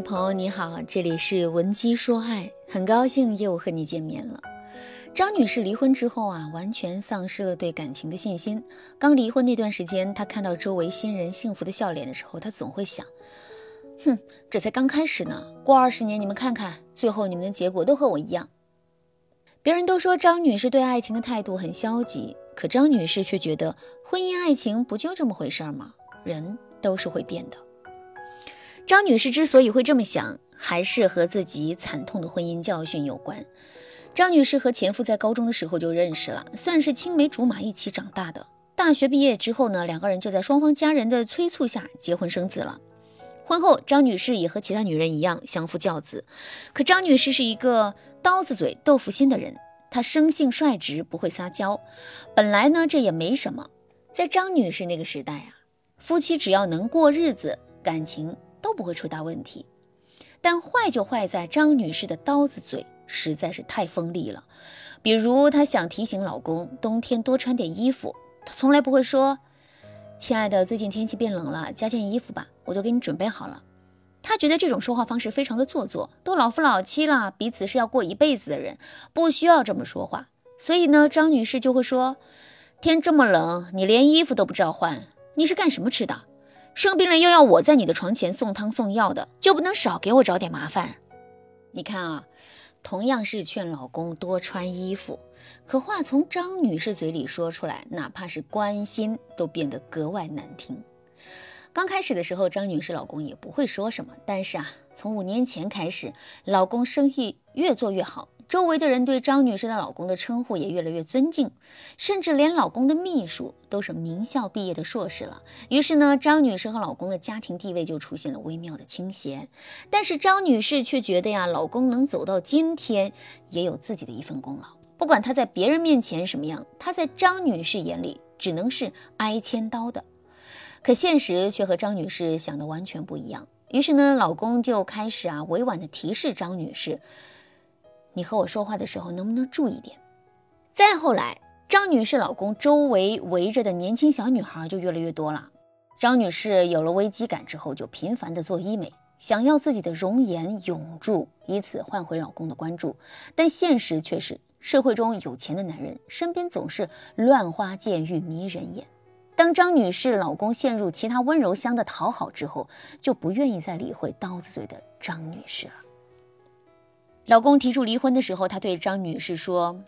朋友你好，这里是文姬说爱，很高兴又和你见面了。张女士离婚之后啊，完全丧失了对感情的信心。刚离婚那段时间，她看到周围新人幸福的笑脸的时候，她总会想：哼，这才刚开始呢，过二十年你们看看，最后你们的结果都和我一样。别人都说张女士对爱情的态度很消极，可张女士却觉得婚姻爱情不就这么回事吗？人都是会变的。张女士之所以会这么想，还是和自己惨痛的婚姻教训有关。张女士和前夫在高中的时候就认识了，算是青梅竹马一起长大的。大学毕业之后呢，两个人就在双方家人的催促下结婚生子了。婚后，张女士也和其他女人一样相夫教子。可张女士是一个刀子嘴豆腐心的人，她生性率直，不会撒娇。本来呢，这也没什么。在张女士那个时代啊，夫妻只要能过日子，感情。都不会出大问题，但坏就坏在张女士的刀子嘴实在是太锋利了。比如，她想提醒老公冬天多穿点衣服，她从来不会说：“亲爱的，最近天气变冷了，加件衣服吧，我都给你准备好了。”她觉得这种说话方式非常的做作，都老夫老妻了，彼此是要过一辈子的人，不需要这么说话。所以呢，张女士就会说：“天这么冷，你连衣服都不知道换，你是干什么吃的？”生病了又要我在你的床前送汤送药的，就不能少给我找点麻烦？你看啊，同样是劝老公多穿衣服，可话从张女士嘴里说出来，哪怕是关心都变得格外难听。刚开始的时候，张女士老公也不会说什么，但是啊，从五年前开始，老公生意越做越好。周围的人对张女士的老公的称呼也越来越尊敬，甚至连老公的秘书都是名校毕业的硕士了。于是呢，张女士和老公的家庭地位就出现了微妙的倾斜。但是张女士却觉得呀，老公能走到今天，也有自己的一份功劳。不管他在别人面前什么样，他在张女士眼里只能是挨千刀的。可现实却和张女士想的完全不一样。于是呢，老公就开始啊，委婉的提示张女士。你和我说话的时候能不能注意点？再后来，张女士老公周围围着的年轻小女孩就越来越多了。张女士有了危机感之后，就频繁的做医美，想要自己的容颜永驻，以此换回老公的关注。但现实却是，社会中有钱的男人身边总是乱花渐欲迷人眼。当张女士老公陷入其他温柔乡的讨好之后，就不愿意再理会刀子嘴的张女士了。老公提出离婚的时候，他对张女士说：“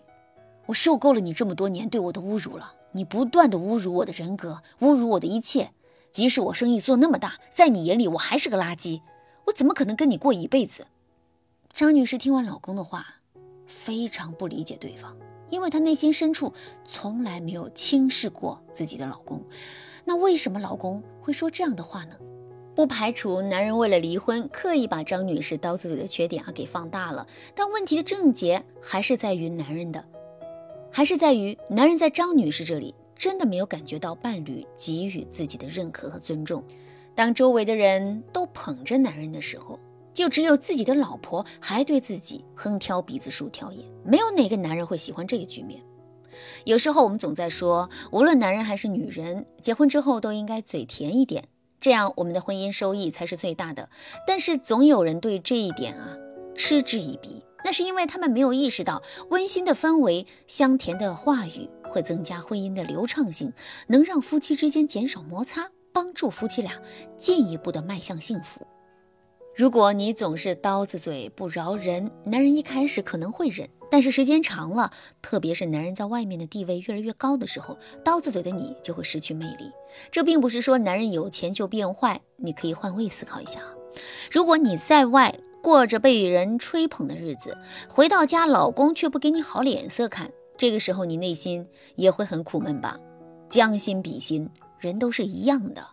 我受够了你这么多年对我的侮辱了。你不断的侮辱我的人格，侮辱我的一切。即使我生意做那么大，在你眼里我还是个垃圾。我怎么可能跟你过一辈子？”张女士听完老公的话，非常不理解对方，因为她内心深处从来没有轻视过自己的老公。那为什么老公会说这样的话呢？不排除男人为了离婚，刻意把张女士刀子嘴的缺点啊给放大了。但问题的症结还是在于男人的，还是在于男人在张女士这里真的没有感觉到伴侣给予自己的认可和尊重。当周围的人都捧着男人的时候，就只有自己的老婆还对自己横挑鼻子竖挑眼。没有哪个男人会喜欢这个局面。有时候我们总在说，无论男人还是女人，结婚之后都应该嘴甜一点。这样，我们的婚姻收益才是最大的。但是，总有人对这一点啊嗤之以鼻，那是因为他们没有意识到，温馨的氛围、香甜的话语会增加婚姻的流畅性，能让夫妻之间减少摩擦，帮助夫妻俩进一步的迈向幸福。如果你总是刀子嘴不饶人，男人一开始可能会忍。但是时间长了，特别是男人在外面的地位越来越高的时候，刀子嘴的你就会失去魅力。这并不是说男人有钱就变坏，你可以换位思考一下。如果你在外过着被人吹捧的日子，回到家老公却不给你好脸色看，这个时候你内心也会很苦闷吧？将心比心，人都是一样的，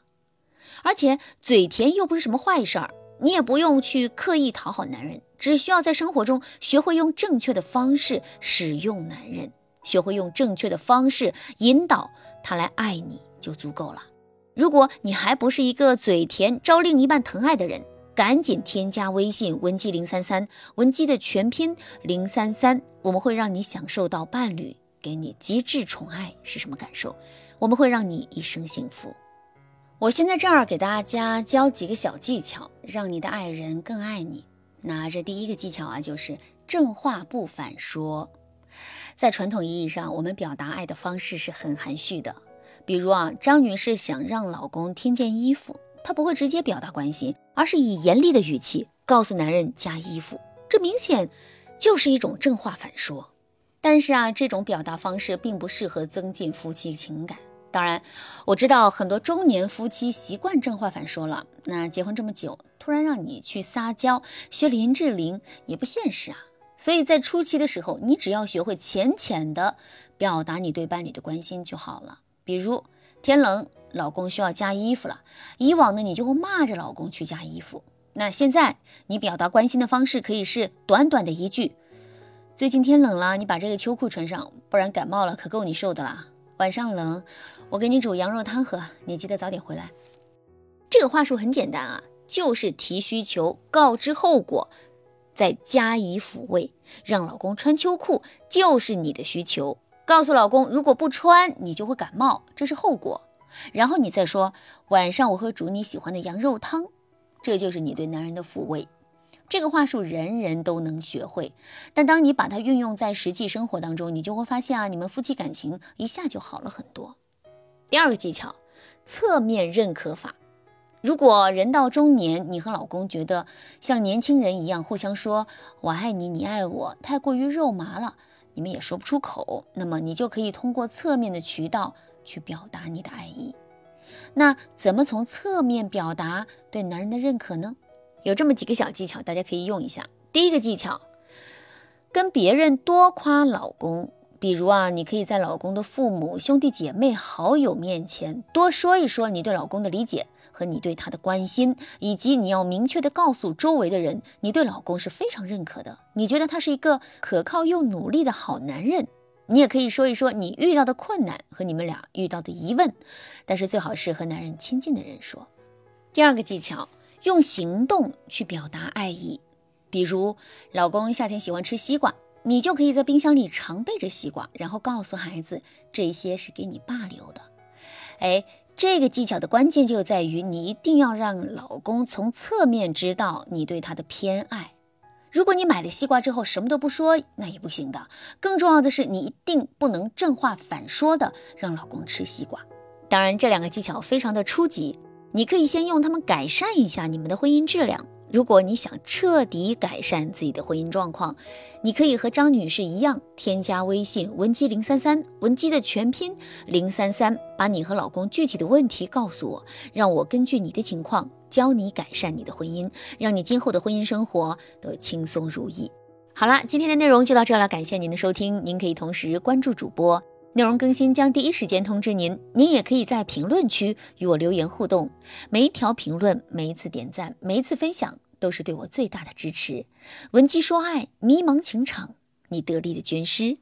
而且嘴甜又不是什么坏事儿。你也不用去刻意讨好男人，只需要在生活中学会用正确的方式使用男人，学会用正确的方式引导他来爱你就足够了。如果你还不是一个嘴甜、招另一半疼爱的人，赶紧添加微信文姬零三三，文姬的全拼零三三，我们会让你享受到伴侣给你极致宠爱是什么感受，我们会让你一生幸福。我先在这儿给大家教几个小技巧，让你的爱人更爱你。那这第一个技巧啊，就是正话不反说。在传统意义上，我们表达爱的方式是很含蓄的。比如啊，张女士想让老公添件衣服，她不会直接表达关心，而是以严厉的语气告诉男人加衣服，这明显就是一种正话反说。但是啊，这种表达方式并不适合增进夫妻情感。当然，我知道很多中年夫妻习惯正话反说了。那结婚这么久，突然让你去撒娇学林志玲也不现实啊。所以在初期的时候，你只要学会浅浅的表达你对伴侣的关心就好了。比如天冷，老公需要加衣服了，以往呢你就会骂着老公去加衣服。那现在你表达关心的方式可以是短短的一句：“最近天冷了，你把这个秋裤穿上，不然感冒了可够你受的了。”晚上冷。我给你煮羊肉汤喝，你记得早点回来。这个话术很简单啊，就是提需求、告知后果，再加以抚慰，让老公穿秋裤就是你的需求，告诉老公如果不穿你就会感冒，这是后果。然后你再说晚上我会煮你喜欢的羊肉汤，这就是你对男人的抚慰。这个话术人人都能学会，但当你把它运用在实际生活当中，你就会发现啊，你们夫妻感情一下就好了很多。第二个技巧，侧面认可法。如果人到中年，你和老公觉得像年轻人一样互相说“我爱你，你爱我”太过于肉麻了，你们也说不出口，那么你就可以通过侧面的渠道去表达你的爱意。那怎么从侧面表达对男人的认可呢？有这么几个小技巧，大家可以用一下。第一个技巧，跟别人多夸老公。比如啊，你可以在老公的父母、兄弟姐妹、好友面前多说一说你对老公的理解和你对他的关心，以及你要明确的告诉周围的人，你对老公是非常认可的，你觉得他是一个可靠又努力的好男人。你也可以说一说你遇到的困难和你们俩遇到的疑问，但是最好是和男人亲近的人说。第二个技巧，用行动去表达爱意，比如老公夏天喜欢吃西瓜。你就可以在冰箱里常备着西瓜，然后告诉孩子这些是给你爸留的。哎，这个技巧的关键就在于你一定要让老公从侧面知道你对他的偏爱。如果你买了西瓜之后什么都不说，那也不行的。更重要的是，你一定不能正话反说的让老公吃西瓜。当然，这两个技巧非常的初级，你可以先用它们改善一下你们的婚姻质量。如果你想彻底改善自己的婚姻状况，你可以和张女士一样，添加微信文姬零三三，文姬的全拼零三三，把你和老公具体的问题告诉我，让我根据你的情况教你改善你的婚姻，让你今后的婚姻生活都轻松如意。好了，今天的内容就到这了，感谢您的收听，您可以同时关注主播。内容更新将第一时间通知您，您也可以在评论区与我留言互动。每一条评论、每一次点赞、每一次分享，都是对我最大的支持。文姬说爱，迷茫情场，你得力的军师。